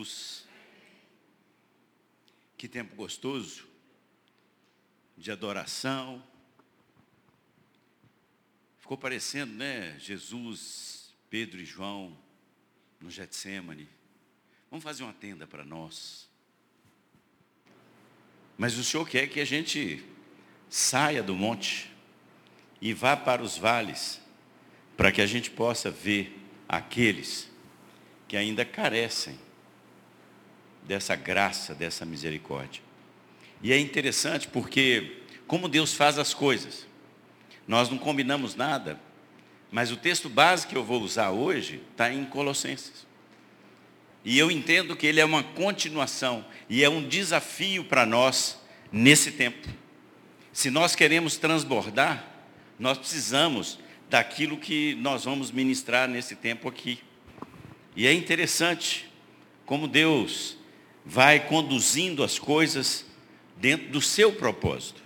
Jesus. Que tempo gostoso de adoração. Ficou parecendo, né? Jesus, Pedro e João no Getsemane. Vamos fazer uma tenda para nós. Mas o Senhor quer que a gente saia do monte e vá para os vales, para que a gente possa ver aqueles que ainda carecem dessa graça, dessa misericórdia. E é interessante porque, como Deus faz as coisas, nós não combinamos nada, mas o texto base que eu vou usar hoje está em Colossenses. E eu entendo que ele é uma continuação e é um desafio para nós nesse tempo. Se nós queremos transbordar, nós precisamos daquilo que nós vamos ministrar nesse tempo aqui. E é interessante como Deus vai conduzindo as coisas dentro do seu propósito.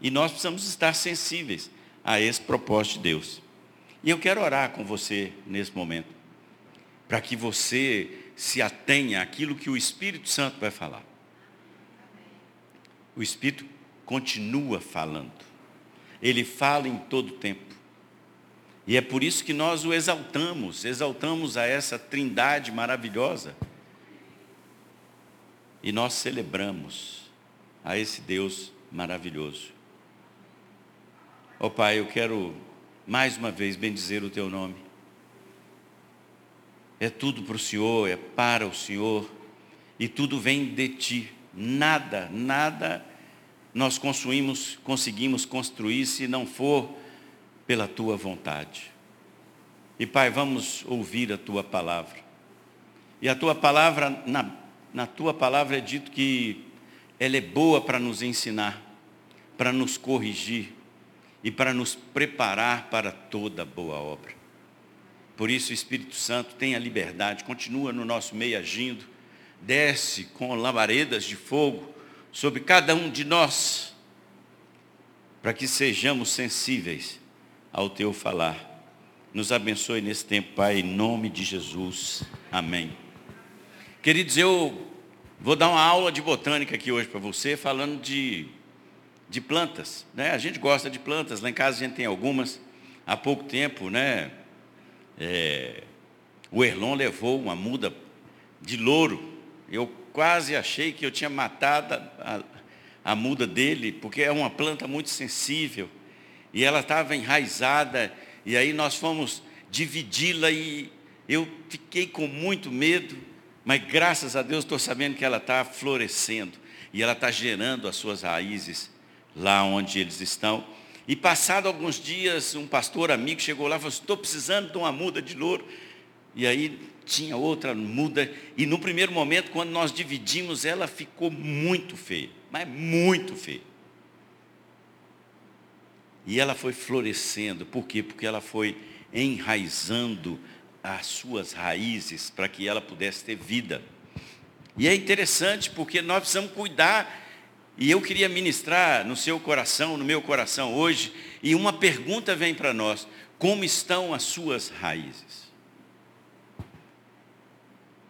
E nós precisamos estar sensíveis a esse propósito de Deus. E eu quero orar com você nesse momento, para que você se atenha àquilo que o Espírito Santo vai falar. O Espírito continua falando. Ele fala em todo tempo. E é por isso que nós o exaltamos, exaltamos a essa trindade maravilhosa. E nós celebramos a esse Deus maravilhoso. Ó oh, Pai, eu quero mais uma vez bendizer o teu nome. É tudo para o Senhor, é para o Senhor, e tudo vem de ti. Nada, nada nós construímos, conseguimos construir se não for pela tua vontade. E Pai, vamos ouvir a tua palavra. E a tua palavra, na, na tua palavra é dito que ela é boa para nos ensinar, para nos corrigir e para nos preparar para toda boa obra. Por isso, o Espírito Santo tem a liberdade, continua no nosso meio agindo, desce com labaredas de fogo sobre cada um de nós, para que sejamos sensíveis ao teu falar. Nos abençoe nesse tempo, Pai, em nome de Jesus. Amém. Queridos, eu vou dar uma aula de botânica aqui hoje para você, falando de, de plantas. Né? A gente gosta de plantas, lá em casa a gente tem algumas. Há pouco tempo, né? É, o Erlon levou uma muda de louro. Eu quase achei que eu tinha matado a, a muda dele, porque é uma planta muito sensível e ela estava enraizada, e aí nós fomos dividi-la e eu fiquei com muito medo, mas graças a Deus estou sabendo que ela está florescendo e ela está gerando as suas raízes lá onde eles estão. E passado alguns dias, um pastor amigo chegou lá e falou: estou precisando de uma muda de louro. E aí tinha outra muda, e no primeiro momento, quando nós dividimos, ela ficou muito feia, mas muito feia. E ela foi florescendo. Por quê? Porque ela foi enraizando as suas raízes para que ela pudesse ter vida. E é interessante porque nós precisamos cuidar. E eu queria ministrar no seu coração, no meu coração hoje, e uma pergunta vem para nós: como estão as suas raízes?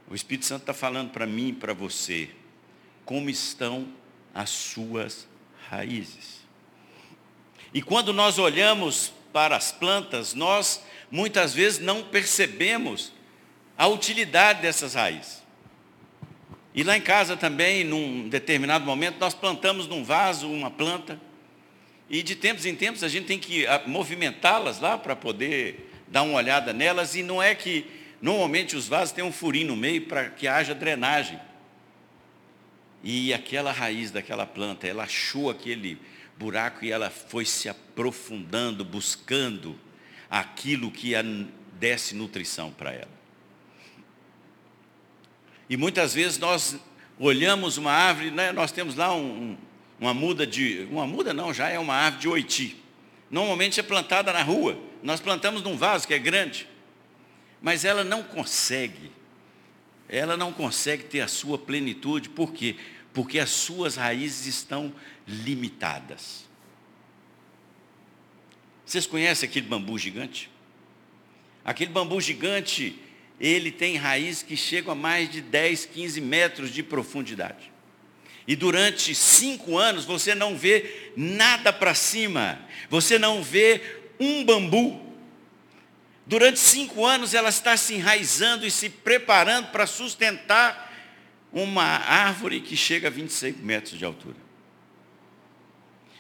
O Espírito Santo está falando para mim e para você, como estão as suas raízes? E quando nós olhamos para as plantas, nós muitas vezes não percebemos a utilidade dessas raízes. E lá em casa também, num determinado momento, nós plantamos num vaso uma planta. E de tempos em tempos a gente tem que ah, movimentá-las lá para poder dar uma olhada nelas. E não é que normalmente os vasos têm um furinho no meio para que haja drenagem. E aquela raiz daquela planta, ela achou aquele buraco e ela foi se aprofundando, buscando aquilo que desse nutrição para ela. E muitas vezes nós olhamos uma árvore, né, nós temos lá um, uma muda de. Uma muda não, já é uma árvore de oiti. Normalmente é plantada na rua. Nós plantamos num vaso que é grande. Mas ela não consegue. Ela não consegue ter a sua plenitude. Por quê? Porque as suas raízes estão limitadas. Vocês conhecem aquele bambu gigante? Aquele bambu gigante, ele tem raiz que chegam a mais de 10, 15 metros de profundidade. E durante cinco anos você não vê nada para cima, você não vê um bambu. Durante cinco anos ela está se enraizando e se preparando para sustentar uma árvore que chega a 25 metros de altura.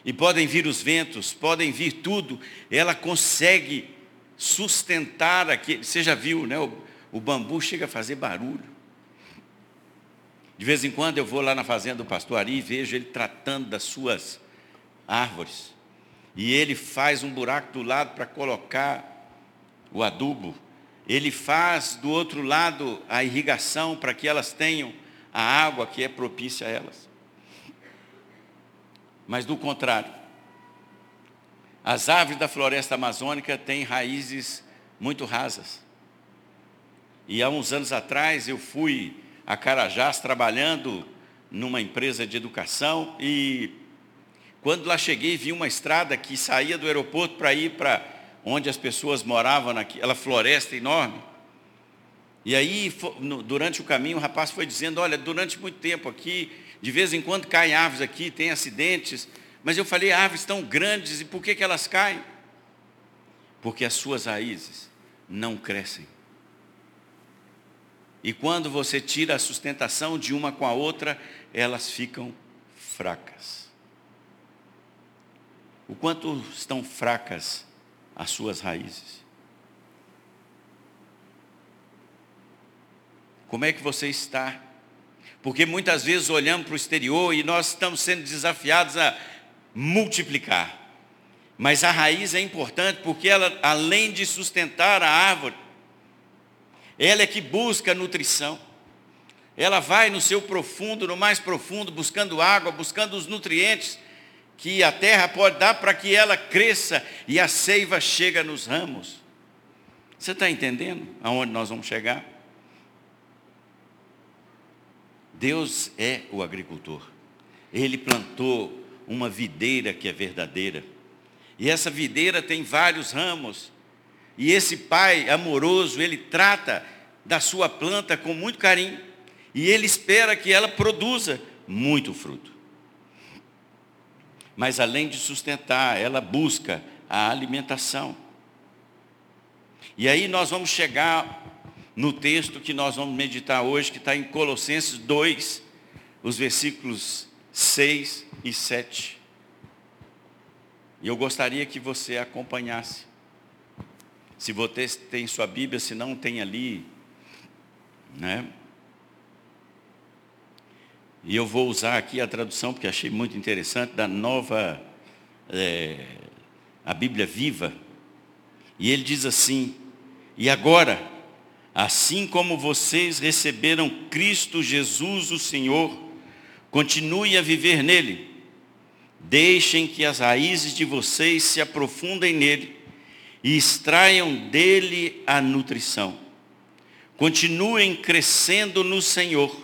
E podem vir os ventos, podem vir tudo, ela consegue sustentar aquele. Você já viu, né? O, o bambu chega a fazer barulho. De vez em quando eu vou lá na fazenda do pastor Ari e vejo ele tratando das suas árvores. E ele faz um buraco do lado para colocar o adubo. Ele faz do outro lado a irrigação para que elas tenham a água que é propícia a elas. Mas do contrário, as árvores da floresta amazônica têm raízes muito rasas. E há uns anos atrás eu fui a Carajás trabalhando numa empresa de educação e quando lá cheguei vi uma estrada que saía do aeroporto para ir para onde as pessoas moravam naquela floresta enorme. E aí, durante o caminho, o rapaz foi dizendo, olha, durante muito tempo aqui, de vez em quando caem árvores aqui, tem acidentes, mas eu falei, árvores tão grandes, e por que, que elas caem? Porque as suas raízes não crescem. E quando você tira a sustentação de uma com a outra, elas ficam fracas. O quanto estão fracas as suas raízes? Como é que você está? Porque muitas vezes olhamos para o exterior e nós estamos sendo desafiados a multiplicar. Mas a raiz é importante porque ela, além de sustentar a árvore, ela é que busca nutrição. Ela vai no seu profundo, no mais profundo, buscando água, buscando os nutrientes que a terra pode dar para que ela cresça e a seiva chega nos ramos. Você está entendendo aonde nós vamos chegar? Deus é o agricultor. Ele plantou uma videira que é verdadeira. E essa videira tem vários ramos. E esse pai amoroso, ele trata da sua planta com muito carinho. E ele espera que ela produza muito fruto. Mas além de sustentar, ela busca a alimentação. E aí nós vamos chegar no texto que nós vamos meditar hoje, que está em Colossenses 2, os versículos 6 e 7. E eu gostaria que você acompanhasse. Se você tem sua Bíblia, se não tem ali, né? E eu vou usar aqui a tradução, porque achei muito interessante, da nova, é, a Bíblia Viva. E ele diz assim, e agora, assim como vocês receberam Cristo Jesus, o Senhor, continue a viver nele. Deixem que as raízes de vocês se aprofundem nele e extraiam dele a nutrição. Continuem crescendo no Senhor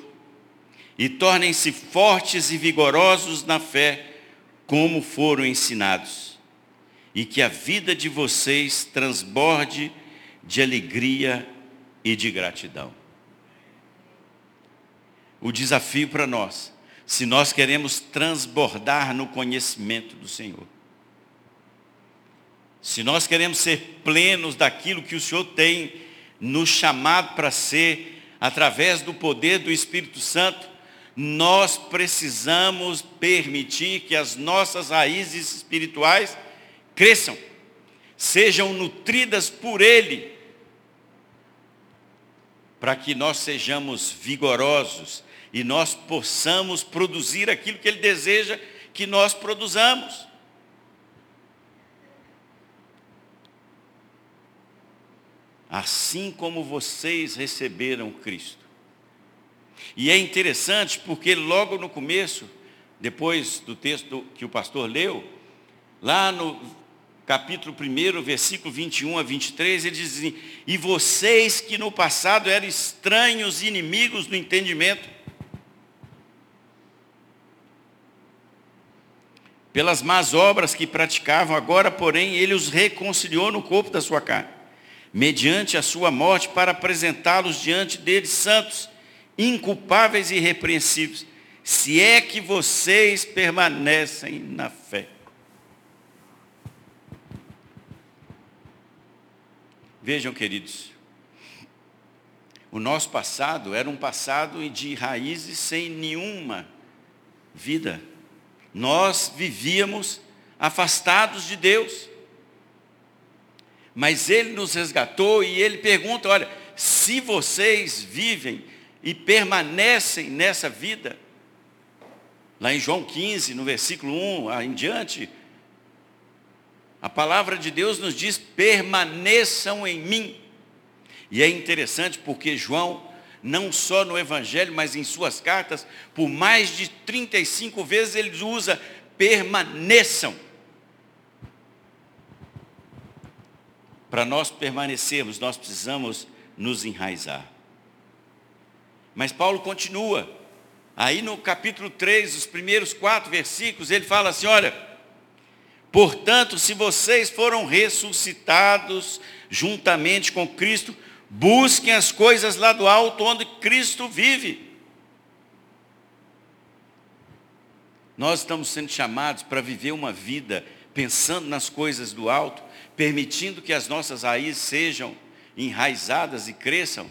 e tornem-se fortes e vigorosos na fé, como foram ensinados. E que a vida de vocês transborde de alegria e de gratidão. O desafio para nós, se nós queremos transbordar no conhecimento do Senhor, se nós queremos ser plenos daquilo que o Senhor tem nos chamado para ser, através do poder do Espírito Santo, nós precisamos permitir que as nossas raízes espirituais cresçam, sejam nutridas por Ele, para que nós sejamos vigorosos e nós possamos produzir aquilo que Ele deseja que nós produzamos. assim como vocês receberam Cristo. E é interessante porque logo no começo, depois do texto que o pastor leu, lá no capítulo 1, versículo 21 a 23, ele diz assim, e vocês que no passado eram estranhos inimigos do entendimento, pelas más obras que praticavam, agora, porém, ele os reconciliou no corpo da sua carne mediante a sua morte, para apresentá-los diante deles santos, inculpáveis e irrepreensíveis, se é que vocês permanecem na fé. Vejam, queridos, o nosso passado era um passado de raízes sem nenhuma vida. Nós vivíamos afastados de Deus. Mas Ele nos resgatou e Ele pergunta: olha, se vocês vivem e permanecem nessa vida, lá em João 15, no versículo 1 em diante, a palavra de Deus nos diz: permaneçam em mim. E é interessante porque João, não só no Evangelho, mas em suas cartas, por mais de 35 vezes ele usa permaneçam. Para nós permanecermos, nós precisamos nos enraizar. Mas Paulo continua. Aí no capítulo 3, os primeiros quatro versículos, ele fala assim: olha, portanto, se vocês foram ressuscitados juntamente com Cristo, busquem as coisas lá do alto onde Cristo vive. Nós estamos sendo chamados para viver uma vida pensando nas coisas do alto, permitindo que as nossas raízes sejam enraizadas e cresçam.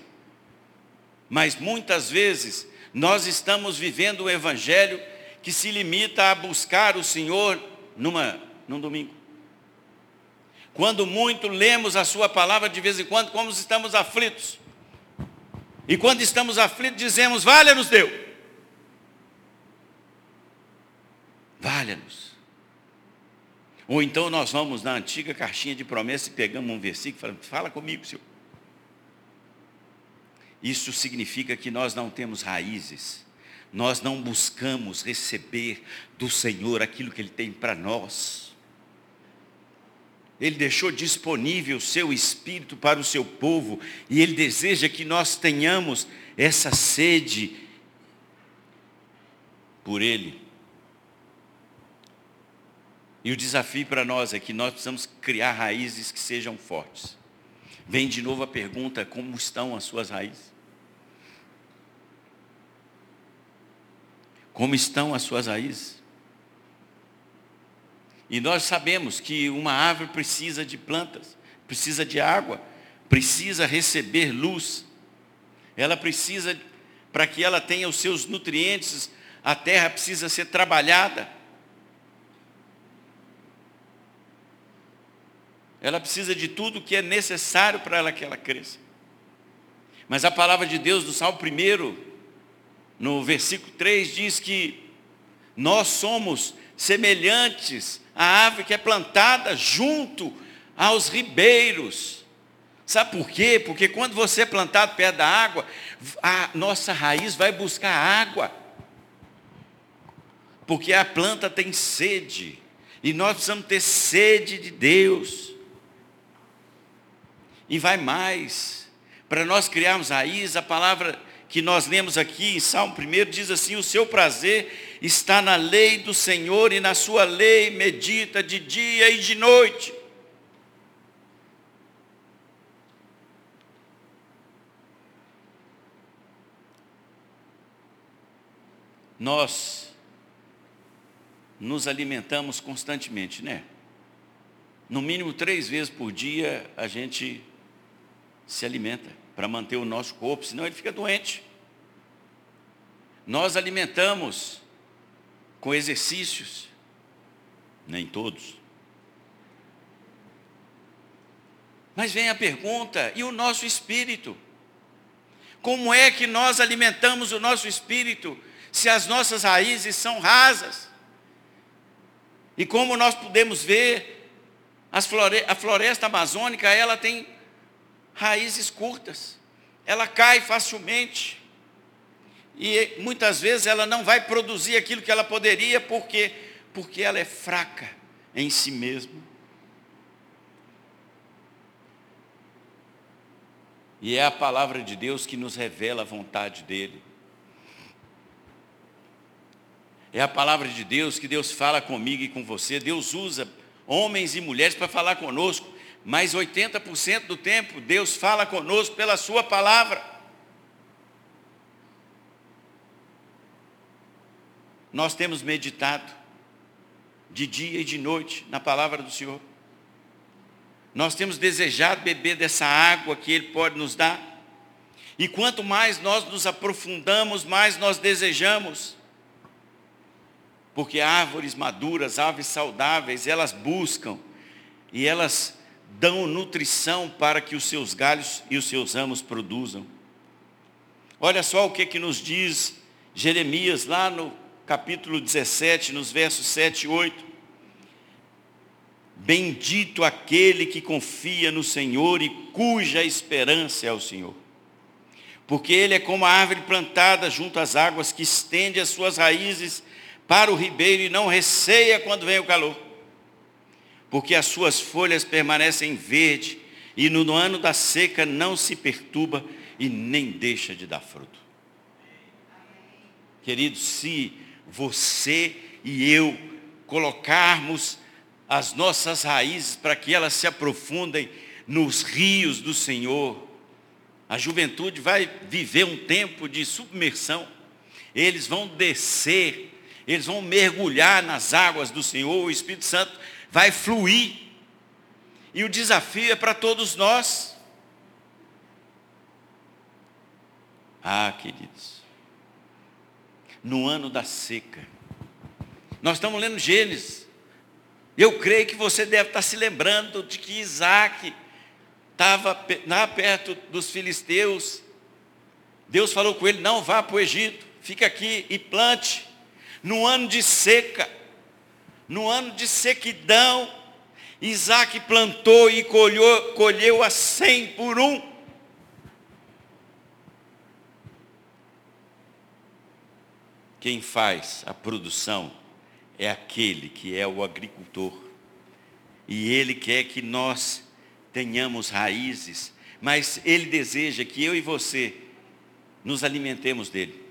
Mas muitas vezes nós estamos vivendo um evangelho que se limita a buscar o Senhor numa, num domingo. Quando muito lemos a sua palavra de vez em quando, como estamos aflitos. E quando estamos aflitos, dizemos, valha-nos Deus. Valha-nos. Ou então nós vamos na antiga caixinha de promessa e pegamos um versículo e falamos, fala comigo, Senhor. Isso significa que nós não temos raízes, nós não buscamos receber do Senhor aquilo que Ele tem para nós. Ele deixou disponível o seu Espírito para o seu povo e Ele deseja que nós tenhamos essa sede por Ele. E o desafio para nós é que nós precisamos criar raízes que sejam fortes. Vem de novo a pergunta: como estão as suas raízes? Como estão as suas raízes? E nós sabemos que uma árvore precisa de plantas, precisa de água, precisa receber luz. Ela precisa, para que ela tenha os seus nutrientes, a terra precisa ser trabalhada. Ela precisa de tudo que é necessário para ela que ela cresça. Mas a palavra de Deus do Salmo 1, no versículo 3, diz que nós somos semelhantes à árvore que é plantada junto aos ribeiros. Sabe por quê? Porque quando você é plantado perto da água, a nossa raiz vai buscar água. Porque a planta tem sede. E nós precisamos ter sede de Deus. E vai mais. Para nós criarmos raiz, a palavra que nós lemos aqui em Salmo 1 diz assim: O seu prazer está na lei do Senhor e na sua lei medita de dia e de noite. Nós nos alimentamos constantemente, né? No mínimo três vezes por dia a gente se alimenta para manter o nosso corpo, senão ele fica doente. Nós alimentamos com exercícios, nem todos. Mas vem a pergunta: e o nosso espírito? Como é que nós alimentamos o nosso espírito se as nossas raízes são rasas? E como nós podemos ver, a floresta amazônica, ela tem raízes curtas. Ela cai facilmente. E muitas vezes ela não vai produzir aquilo que ela poderia, porque porque ela é fraca em si mesma. E é a palavra de Deus que nos revela a vontade dele. É a palavra de Deus que Deus fala comigo e com você. Deus usa homens e mulheres para falar conosco mas 80% do tempo Deus fala conosco pela Sua palavra. Nós temos meditado de dia e de noite na palavra do Senhor. Nós temos desejado beber dessa água que Ele pode nos dar. E quanto mais nós nos aprofundamos, mais nós desejamos. Porque árvores maduras, árvores saudáveis, elas buscam e elas dão nutrição para que os seus galhos e os seus ramos produzam. Olha só o que, que nos diz Jeremias lá no capítulo 17, nos versos 7 e 8. Bendito aquele que confia no Senhor e cuja esperança é o Senhor. Porque ele é como a árvore plantada junto às águas, que estende as suas raízes para o ribeiro e não receia quando vem o calor. Porque as suas folhas permanecem verde e no ano da seca não se perturba e nem deixa de dar fruto. Queridos, se você e eu colocarmos as nossas raízes para que elas se aprofundem nos rios do Senhor. A juventude vai viver um tempo de submersão. Eles vão descer, eles vão mergulhar nas águas do Senhor, o Espírito Santo vai fluir. E o desafio é para todos nós. Ah, queridos, no ano da seca, nós estamos lendo Gênesis, eu creio que você deve estar se lembrando de que Isaac estava lá perto dos filisteus. Deus falou com ele: não vá para o Egito, fica aqui e plante. No ano de seca, no ano de sequidão, Isaac plantou e colheu, colheu a cem por um. Quem faz a produção é aquele que é o agricultor. E ele quer que nós tenhamos raízes, mas ele deseja que eu e você nos alimentemos dele.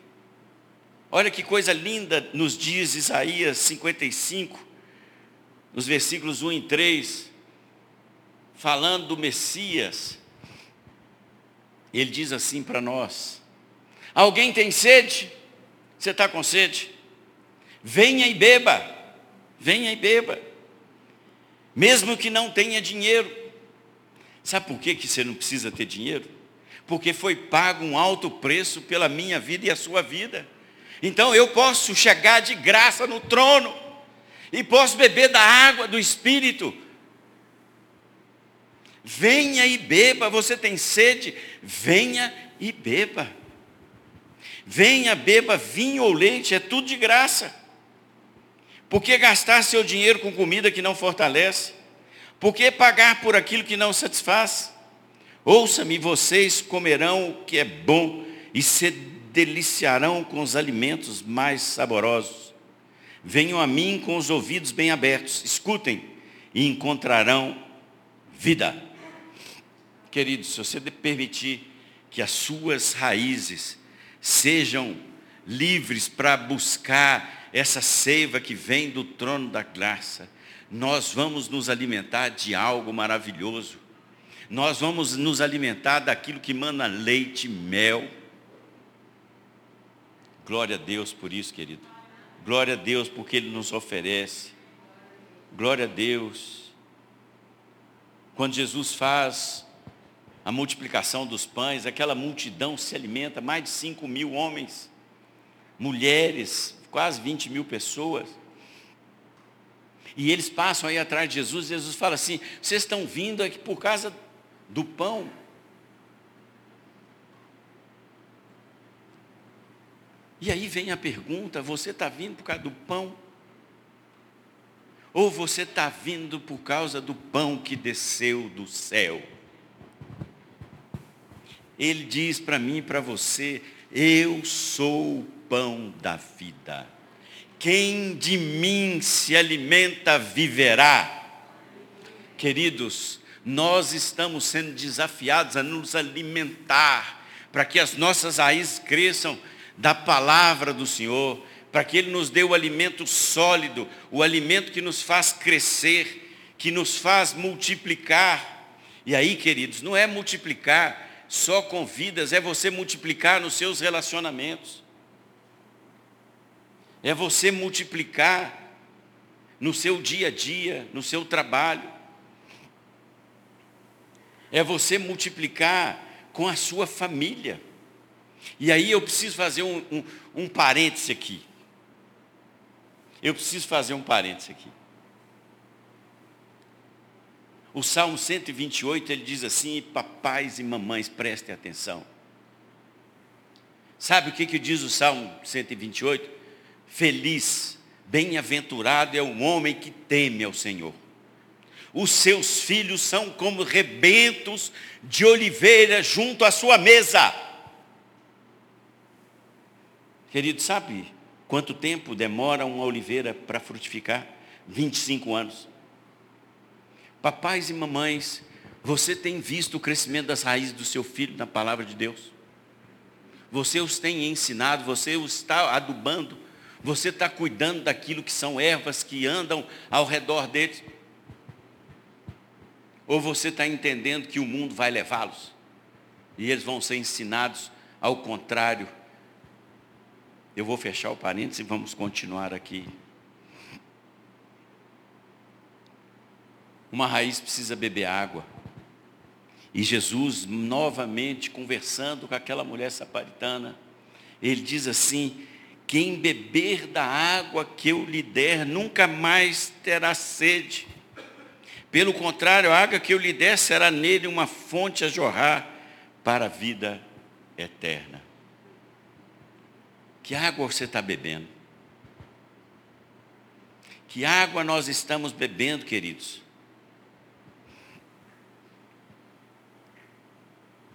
Olha que coisa linda nos diz Isaías 55, nos versículos 1 e 3, falando do Messias. Ele diz assim para nós: Alguém tem sede? Você está com sede? Venha e beba, venha e beba. Mesmo que não tenha dinheiro. Sabe por que, que você não precisa ter dinheiro? Porque foi pago um alto preço pela minha vida e a sua vida. Então eu posso chegar de graça no trono e posso beber da água do Espírito. Venha e beba, você tem sede, venha e beba. Venha, beba vinho ou leite, é tudo de graça. Por que gastar seu dinheiro com comida que não fortalece? Por que pagar por aquilo que não satisfaz? Ouça-me, vocês comerão o que é bom e se deliciarão com os alimentos mais saborosos. Venham a mim com os ouvidos bem abertos, escutem e encontrarão vida. Queridos, se você permitir que as suas raízes sejam livres para buscar essa seiva que vem do trono da graça, nós vamos nos alimentar de algo maravilhoso. Nós vamos nos alimentar daquilo que manda leite e mel. Glória a Deus por isso, querido. Glória a Deus porque Ele nos oferece. Glória a Deus. Quando Jesus faz a multiplicação dos pães, aquela multidão se alimenta, mais de 5 mil homens, mulheres, quase 20 mil pessoas. E eles passam aí atrás de Jesus, e Jesus fala assim: vocês estão vindo aqui por causa do pão. E aí vem a pergunta: você está vindo por causa do pão? Ou você está vindo por causa do pão que desceu do céu? Ele diz para mim e para você: Eu sou o pão da vida. Quem de mim se alimenta viverá. Queridos, nós estamos sendo desafiados a nos alimentar, para que as nossas raízes cresçam da palavra do Senhor, para que Ele nos dê o alimento sólido, o alimento que nos faz crescer, que nos faz multiplicar. E aí, queridos, não é multiplicar só com vidas, é você multiplicar nos seus relacionamentos. É você multiplicar no seu dia a dia, no seu trabalho. É você multiplicar com a sua família. E aí eu preciso fazer um, um, um parêntese aqui. Eu preciso fazer um parêntese aqui. O Salmo 128, ele diz assim, papais e mamães, prestem atenção. Sabe o que, que diz o Salmo 128? Feliz, bem-aventurado é o homem que teme ao Senhor. Os seus filhos são como rebentos de oliveira junto à sua mesa. Querido, sabe quanto tempo demora uma oliveira para frutificar? 25 anos. Papais e mamães, você tem visto o crescimento das raízes do seu filho na palavra de Deus? Você os tem ensinado, você os está adubando, você está cuidando daquilo que são ervas que andam ao redor deles? Ou você está entendendo que o mundo vai levá-los? E eles vão ser ensinados ao contrário. Eu vou fechar o parênteses e vamos continuar aqui. Uma raiz precisa beber água. E Jesus, novamente conversando com aquela mulher samaritana, ele diz assim: Quem beber da água que eu lhe der, nunca mais terá sede. Pelo contrário, a água que eu lhe der será nele uma fonte a jorrar para a vida eterna. Que água você está bebendo? Que água nós estamos bebendo, queridos?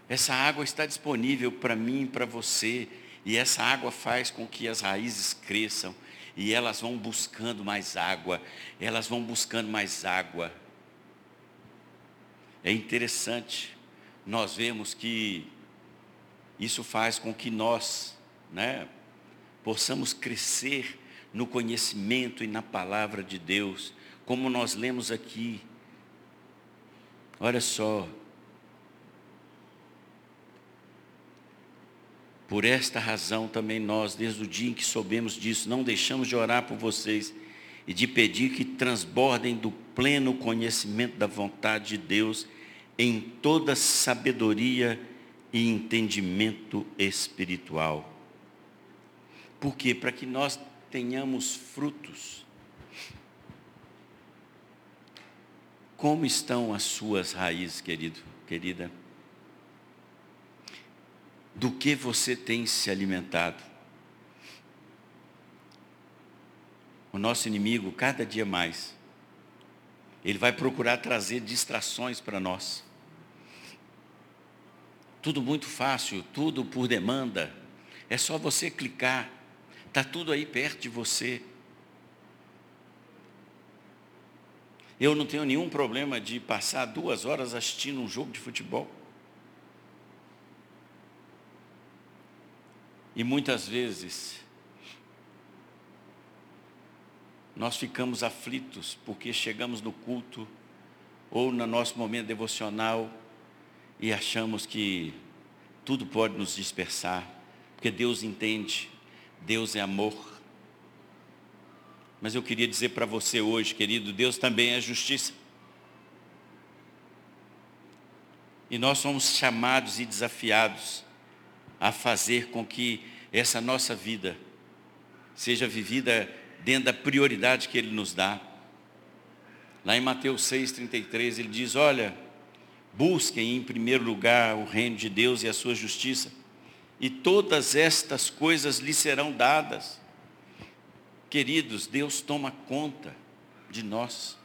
Essa água está disponível para mim e para você. E essa água faz com que as raízes cresçam. E elas vão buscando mais água. Elas vão buscando mais água. É interessante. Nós vemos que isso faz com que nós, né, possamos crescer no conhecimento e na palavra de Deus, como nós lemos aqui. Olha só, Por esta razão também nós, desde o dia em que soubemos disso, não deixamos de orar por vocês e de pedir que transbordem do pleno conhecimento da vontade de Deus em toda sabedoria e entendimento espiritual. Por quê? Para que nós tenhamos frutos. Como estão as suas raízes, querido, querida? Do que você tem se alimentado. O nosso inimigo, cada dia mais, ele vai procurar trazer distrações para nós. Tudo muito fácil, tudo por demanda. É só você clicar. Está tudo aí perto de você. Eu não tenho nenhum problema de passar duas horas assistindo um jogo de futebol. E muitas vezes nós ficamos aflitos porque chegamos no culto ou no nosso momento devocional e achamos que tudo pode nos dispersar, porque Deus entende, Deus é amor. Mas eu queria dizer para você hoje, querido, Deus também é justiça. E nós somos chamados e desafiados a fazer com que essa nossa vida seja vivida dentro da prioridade que Ele nos dá. Lá em Mateus 6,33 ele diz, olha, busquem em primeiro lugar o reino de Deus e a sua justiça, e todas estas coisas lhe serão dadas. Queridos, Deus toma conta de nós.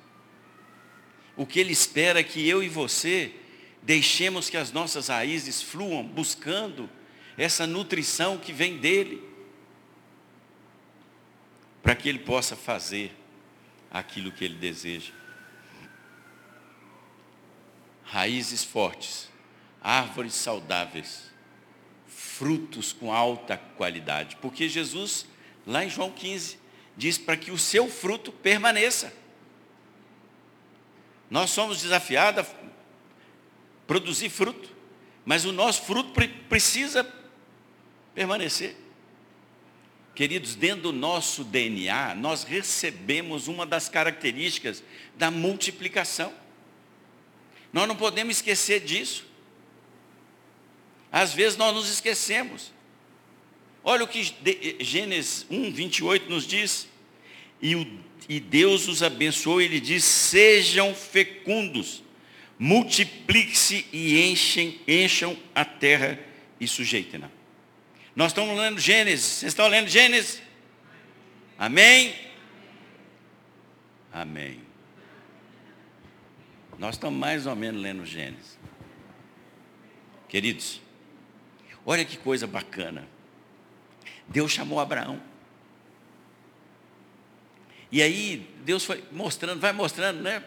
O que Ele espera é que eu e você deixemos que as nossas raízes fluam buscando essa nutrição que vem dele, para que ele possa fazer aquilo que ele deseja. Raízes fortes, árvores saudáveis, frutos com alta qualidade, porque Jesus, lá em João 15, diz para que o seu fruto permaneça. Nós somos desafiados produzir fruto, mas o nosso fruto precisa permanecer. Queridos, dentro do nosso DNA, nós recebemos uma das características da multiplicação. Nós não podemos esquecer disso. Às vezes nós nos esquecemos. Olha o que Gênesis 1, 28 nos diz. E, o, e Deus os abençoou ele diz: sejam fecundos, multipliquem-se e enchem, encham a terra e sujeitem-na. Nós estamos lendo Gênesis. Vocês estão lendo Gênesis? Amém? Amém. Nós estamos mais ou menos lendo Gênesis. Queridos, olha que coisa bacana. Deus chamou Abraão. E aí, Deus foi mostrando, vai mostrando, né?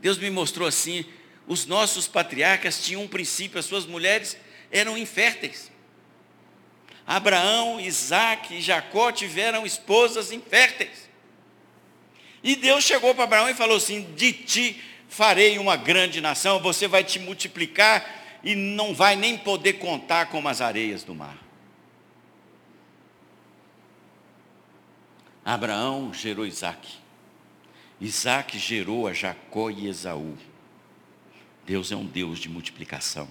Deus me mostrou assim: os nossos patriarcas tinham um princípio, as suas mulheres eram inférteis. Abraão, Isaac e Jacó tiveram esposas inférteis. E Deus chegou para Abraão e falou assim: De ti farei uma grande nação, você vai te multiplicar e não vai nem poder contar como as areias do mar. Abraão gerou Isaac. Isaac gerou a Jacó e Esaú. Deus é um Deus de multiplicação.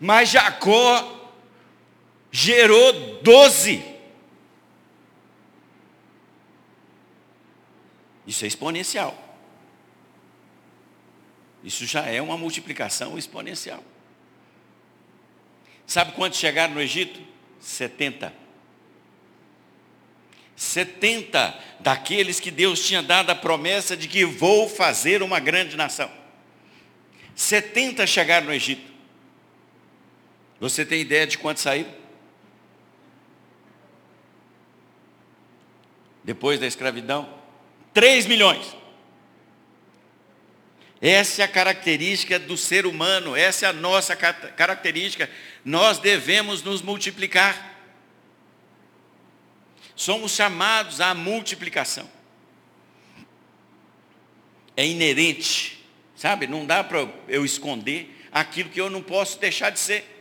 Mas Jacó gerou doze. Isso é exponencial. Isso já é uma multiplicação exponencial. Sabe quantos chegaram no Egito? 70. 70 daqueles que Deus tinha dado a promessa de que vou fazer uma grande nação. 70 chegaram no Egito. Você tem ideia de quantos saíram? Depois da escravidão? 3 milhões. Essa é a característica do ser humano, essa é a nossa característica. Nós devemos nos multiplicar. Somos chamados à multiplicação. É inerente, sabe? Não dá para eu esconder aquilo que eu não posso deixar de ser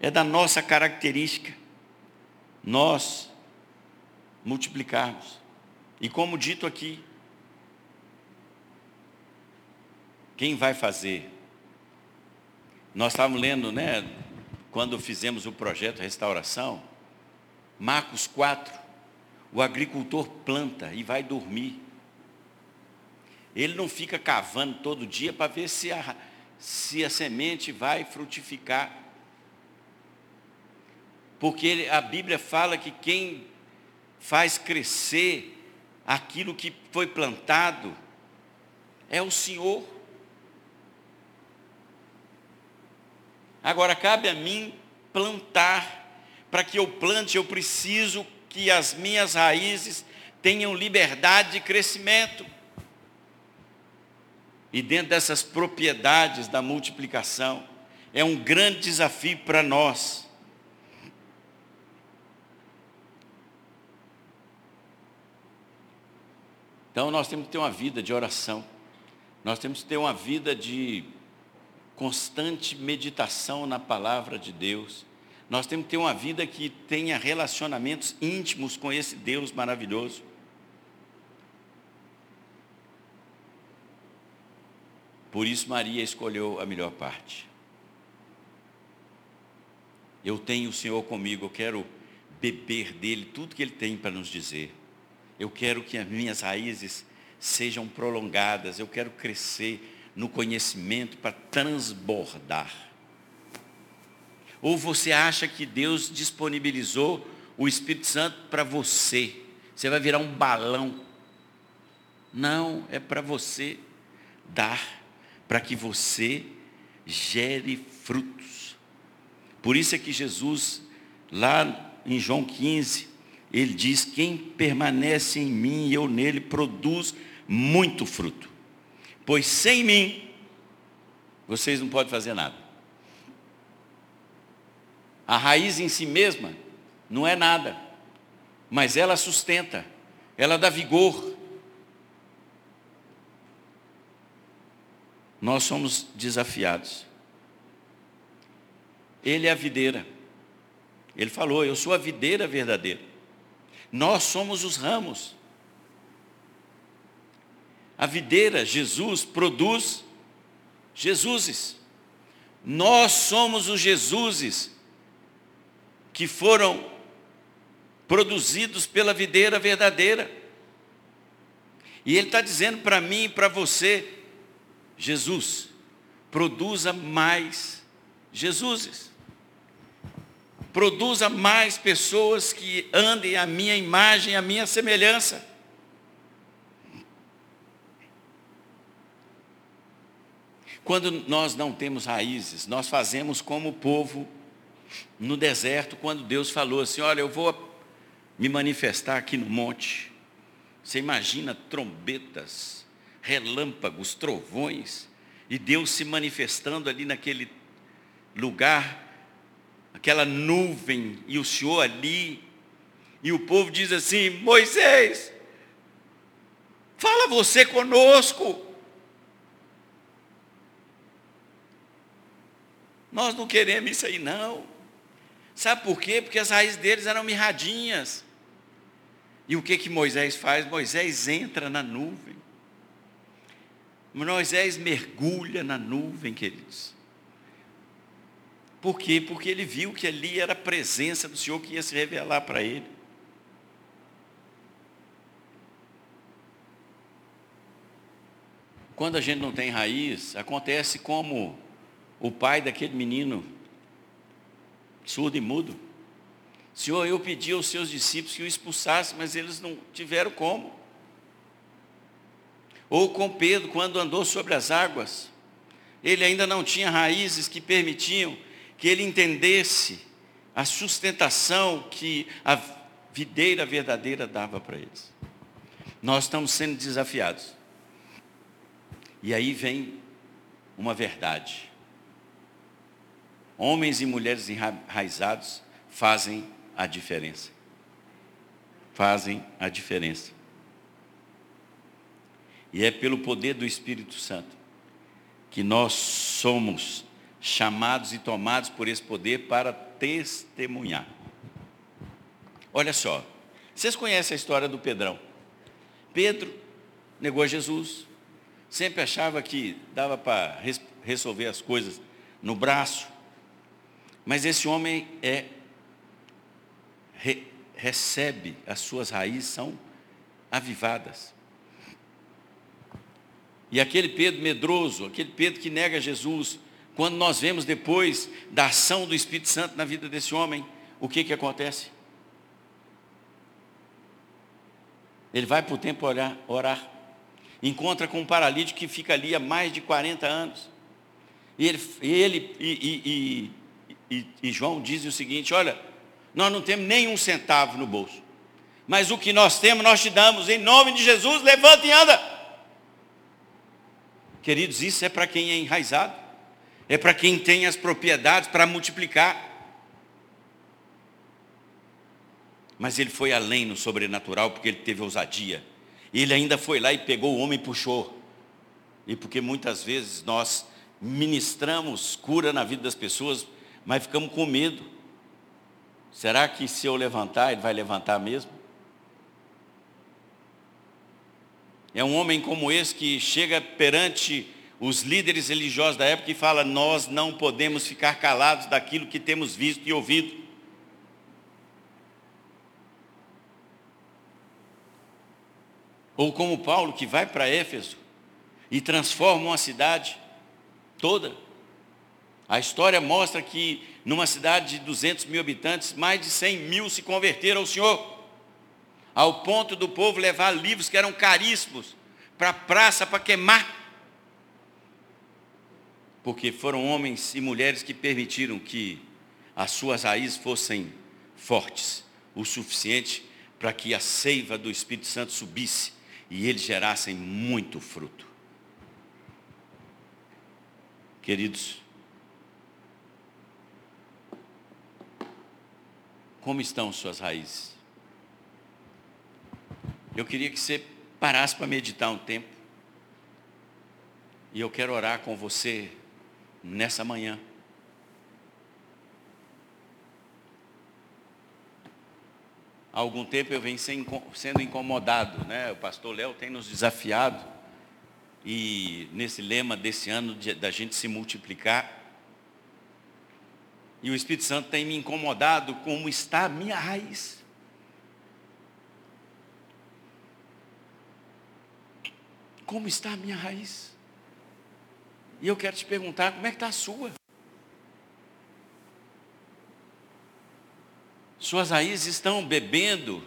é da nossa característica. Nós multiplicarmos. E como dito aqui, quem vai fazer? Nós estávamos lendo, né, quando fizemos o projeto Restauração, Marcos 4, o agricultor planta e vai dormir. Ele não fica cavando todo dia para ver se a, se a semente vai frutificar. Porque a Bíblia fala que quem faz crescer aquilo que foi plantado é o Senhor. Agora cabe a mim plantar. Para que eu plante, eu preciso que as minhas raízes tenham liberdade de crescimento. E dentro dessas propriedades da multiplicação, é um grande desafio para nós Então nós temos que ter uma vida de oração. Nós temos que ter uma vida de constante meditação na palavra de Deus. Nós temos que ter uma vida que tenha relacionamentos íntimos com esse Deus maravilhoso. Por isso Maria escolheu a melhor parte. Eu tenho o Senhor comigo, eu quero beber dele tudo que ele tem para nos dizer. Eu quero que as minhas raízes sejam prolongadas, eu quero crescer no conhecimento para transbordar. Ou você acha que Deus disponibilizou o Espírito Santo para você? Você vai virar um balão. Não, é para você dar, para que você gere frutos. Por isso é que Jesus, lá em João 15, ele diz: Quem permanece em mim e eu nele produz muito fruto. Pois sem mim, vocês não podem fazer nada. A raiz em si mesma não é nada, mas ela sustenta, ela dá vigor. nós somos desafiados. Ele é a videira. Ele falou: Eu sou a videira verdadeira. Nós somos os ramos. A videira, Jesus, produz Jesuses. Nós somos os Jesuses que foram produzidos pela videira verdadeira. E Ele está dizendo para mim e para você, Jesus, produza mais Jesuses. Produza mais pessoas que andem a minha imagem, a minha semelhança. Quando nós não temos raízes, nós fazemos como o povo no deserto, quando Deus falou assim: Olha, eu vou me manifestar aqui no monte. Você imagina trombetas, relâmpagos, trovões, e Deus se manifestando ali naquele lugar, aquela nuvem, e o Senhor ali, e o povo diz assim: Moisés, fala você conosco. Nós não queremos isso aí, não. Sabe por quê? Porque as raízes deles eram mirradinhas. E o que que Moisés faz? Moisés entra na nuvem. Moisés mergulha na nuvem, queridos. Por quê? Porque ele viu que ali era a presença do Senhor que ia se revelar para ele. Quando a gente não tem raiz, acontece como o pai daquele menino surdo e mudo. Senhor, eu pedi aos seus discípulos que o expulsassem, mas eles não tiveram como. Ou com Pedro, quando andou sobre as águas, ele ainda não tinha raízes que permitiam que ele entendesse a sustentação que a videira verdadeira dava para eles. Nós estamos sendo desafiados. E aí vem uma verdade. Homens e mulheres enraizados fazem a diferença. Fazem a diferença. E é pelo poder do Espírito Santo que nós somos chamados e tomados por esse poder para testemunhar. Olha só, vocês conhecem a história do Pedrão? Pedro negou a Jesus, sempre achava que dava para resolver as coisas no braço, mas esse homem é re, recebe as suas raízes são avivadas. E aquele Pedro medroso, aquele Pedro que nega Jesus, quando nós vemos depois da ação do Espírito Santo na vida desse homem, o que que acontece? Ele vai para o templo orar, orar, encontra com um paralítico que fica ali há mais de 40 anos. E ele, ele e, e, e, e João diz o seguinte: olha, nós não temos nenhum centavo no bolso, mas o que nós temos, nós te damos, em nome de Jesus, levanta e anda. Queridos, isso é para quem é enraizado, é para quem tem as propriedades para multiplicar. Mas ele foi além no sobrenatural, porque ele teve ousadia. Ele ainda foi lá e pegou o homem e puxou. E porque muitas vezes nós ministramos cura na vida das pessoas, mas ficamos com medo. Será que se eu levantar, ele vai levantar mesmo? É um homem como esse que chega perante os líderes religiosos da época e fala: Nós não podemos ficar calados daquilo que temos visto e ouvido. Ou como Paulo, que vai para Éfeso e transforma uma cidade toda. A história mostra que numa cidade de 200 mil habitantes, mais de 100 mil se converteram ao Senhor. Ao ponto do povo levar livros que eram caríssimos para a praça para queimar. Porque foram homens e mulheres que permitiram que as suas raízes fossem fortes, o suficiente para que a seiva do Espírito Santo subisse e eles gerassem muito fruto. Queridos, Como estão suas raízes? Eu queria que você parasse para meditar um tempo. E eu quero orar com você nessa manhã. Há algum tempo eu venho sendo incomodado, né? O pastor Léo tem nos desafiado. E nesse lema desse ano de, da gente se multiplicar. E o Espírito Santo tem me incomodado como está a minha raiz. Como está a minha raiz? E eu quero te perguntar, como é que está a sua? Suas raízes estão bebendo,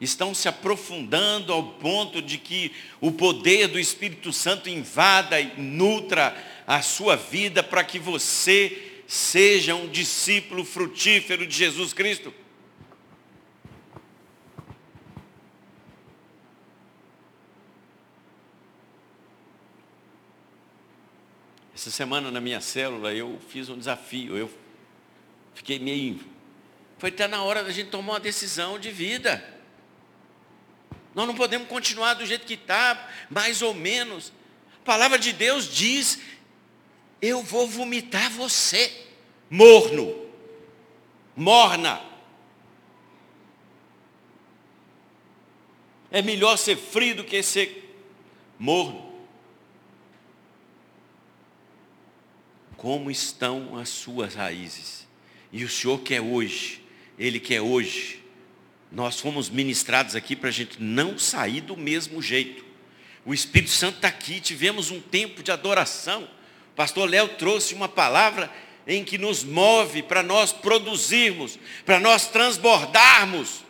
estão se aprofundando ao ponto de que o poder do Espírito Santo invada e nutra a sua vida para que você seja um discípulo frutífero de Jesus Cristo. Essa semana na minha célula eu fiz um desafio, eu fiquei meio foi até na hora da gente tomar uma decisão de vida. Nós não podemos continuar do jeito que está, mais ou menos. A palavra de Deus diz: Eu vou vomitar você, morno, morna. É melhor ser frio do que ser morno. Como estão as suas raízes? E o Senhor quer hoje ele quer hoje. Nós fomos ministrados aqui para a gente não sair do mesmo jeito. O Espírito Santo está aqui, tivemos um tempo de adoração. O pastor Léo trouxe uma palavra em que nos move para nós produzirmos, para nós transbordarmos.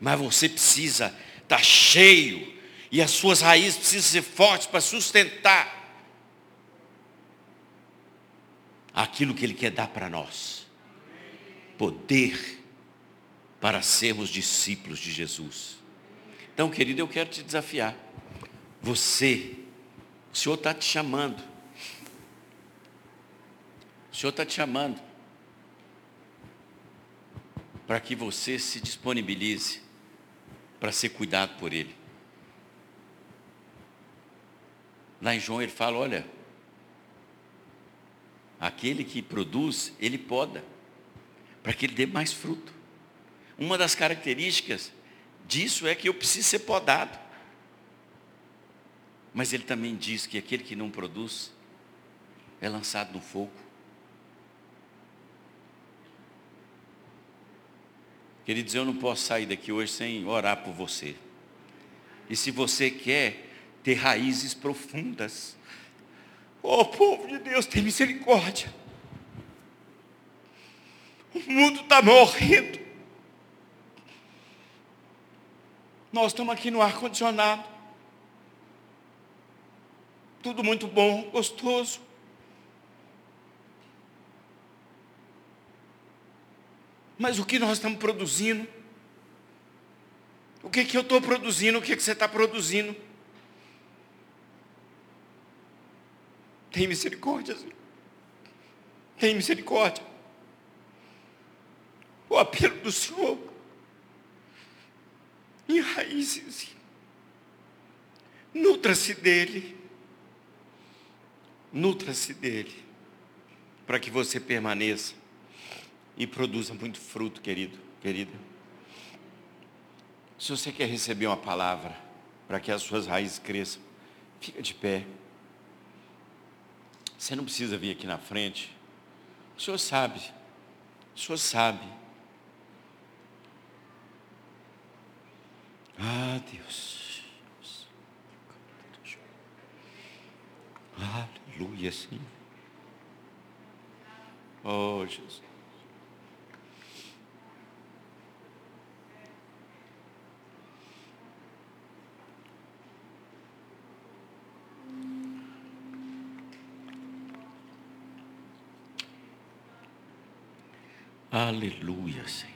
Mas você precisa estar tá cheio, e as suas raízes precisam ser fortes para sustentar aquilo que Ele quer dar para nós poder para sermos discípulos de Jesus. Então, querido, eu quero te desafiar. Você, o Senhor está te chamando. O Senhor está te chamando para que você se disponibilize para ser cuidado por Ele. Lá em João ele fala, olha, aquele que produz, ele poda para que ele dê mais fruto. Uma das características disso é que eu preciso ser podado. Mas ele também diz que aquele que não produz é lançado no fogo. Queridos, eu não posso sair daqui hoje sem orar por você. E se você quer ter raízes profundas, oh povo de Deus, tem misericórdia. O mundo está morrendo. Nós estamos aqui no ar-condicionado. Tudo muito bom, gostoso. Mas o que nós estamos produzindo? O que, que eu estou produzindo? O que, que você está produzindo? Tem misericórdia, Senhor. Tem misericórdia o apelo do Senhor em raízes. Nutra-se dele. Nutra-se dele. Para que você permaneça e produza muito fruto, querido, querida. Se você quer receber uma palavra para que as suas raízes cresçam, fica de pé. Você não precisa vir aqui na frente. O Senhor sabe. O Senhor sabe. Ah, Deus. Aleluia, Senhor. Oh, Jesus. Aleluia, Senhor.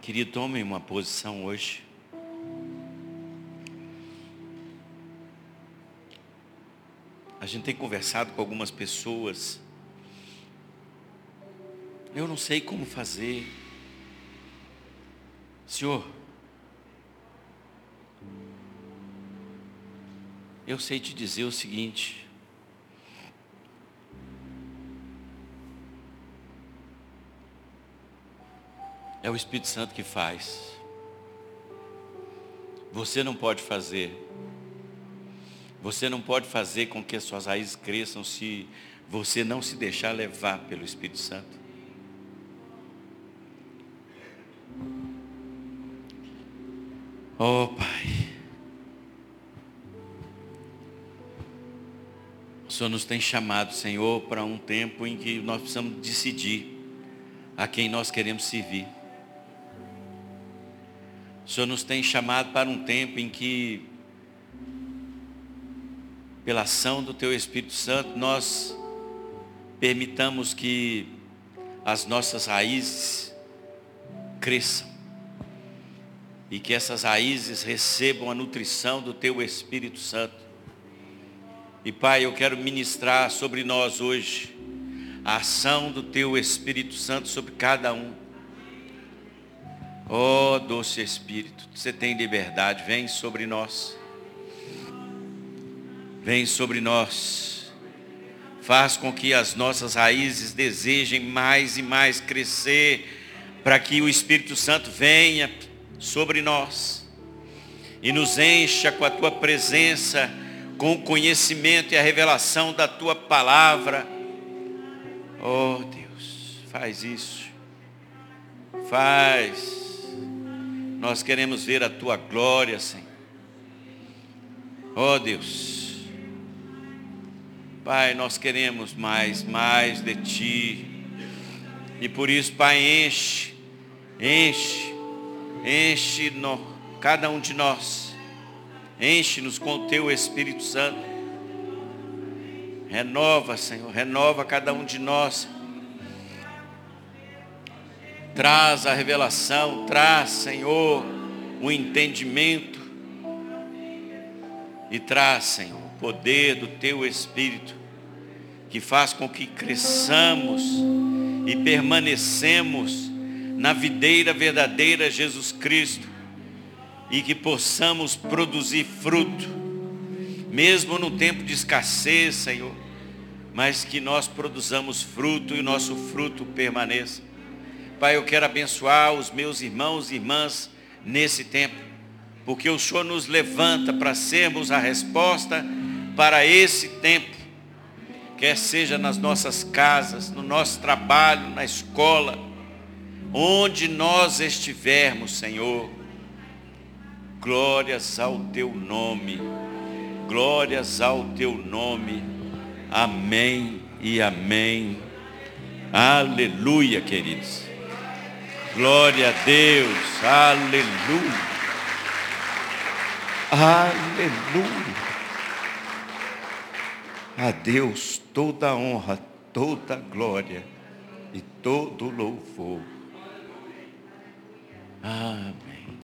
Querido, tome uma posição hoje. A gente tem conversado com algumas pessoas. Eu não sei como fazer. Senhor, eu sei te dizer o seguinte: é o Espírito Santo que faz. Você não pode fazer. Você não pode fazer com que as suas raízes cresçam se você não se deixar levar pelo Espírito Santo. Oh, Pai. O Senhor nos tem chamado, Senhor, para um tempo em que nós precisamos decidir a quem nós queremos servir. Senhor nos tem chamado para um tempo em que, pela ação do Teu Espírito Santo, nós permitamos que as nossas raízes cresçam e que essas raízes recebam a nutrição do Teu Espírito Santo. E Pai, eu quero ministrar sobre nós hoje a ação do Teu Espírito Santo sobre cada um Oh, doce Espírito, você tem liberdade, vem sobre nós. Vem sobre nós. Faz com que as nossas raízes desejem mais e mais crescer, para que o Espírito Santo venha sobre nós e nos encha com a tua presença, com o conhecimento e a revelação da tua palavra. Oh, Deus, faz isso. Faz. Nós queremos ver a tua glória, Senhor. Ó oh, Deus. Pai, nós queremos mais, mais de ti. E por isso, Pai, enche, enche, enche no, cada um de nós. Enche-nos com o teu Espírito Santo. Renova, Senhor, renova cada um de nós. Traz a revelação, traz, Senhor, o entendimento. E traz, Senhor, o poder do Teu Espírito, que faz com que cresçamos e permanecemos na videira verdadeira Jesus Cristo e que possamos produzir fruto, mesmo no tempo de escassez, Senhor, mas que nós produzamos fruto e o nosso fruto permaneça. Pai, eu quero abençoar os meus irmãos e irmãs nesse tempo, porque o Senhor nos levanta para sermos a resposta para esse tempo, quer seja nas nossas casas, no nosso trabalho, na escola, onde nós estivermos, Senhor. Glórias ao teu nome, glórias ao teu nome. Amém e amém. Aleluia, queridos. Glória a Deus. Aleluia. Aleluia. A Deus toda honra, toda glória e todo louvor. Amém.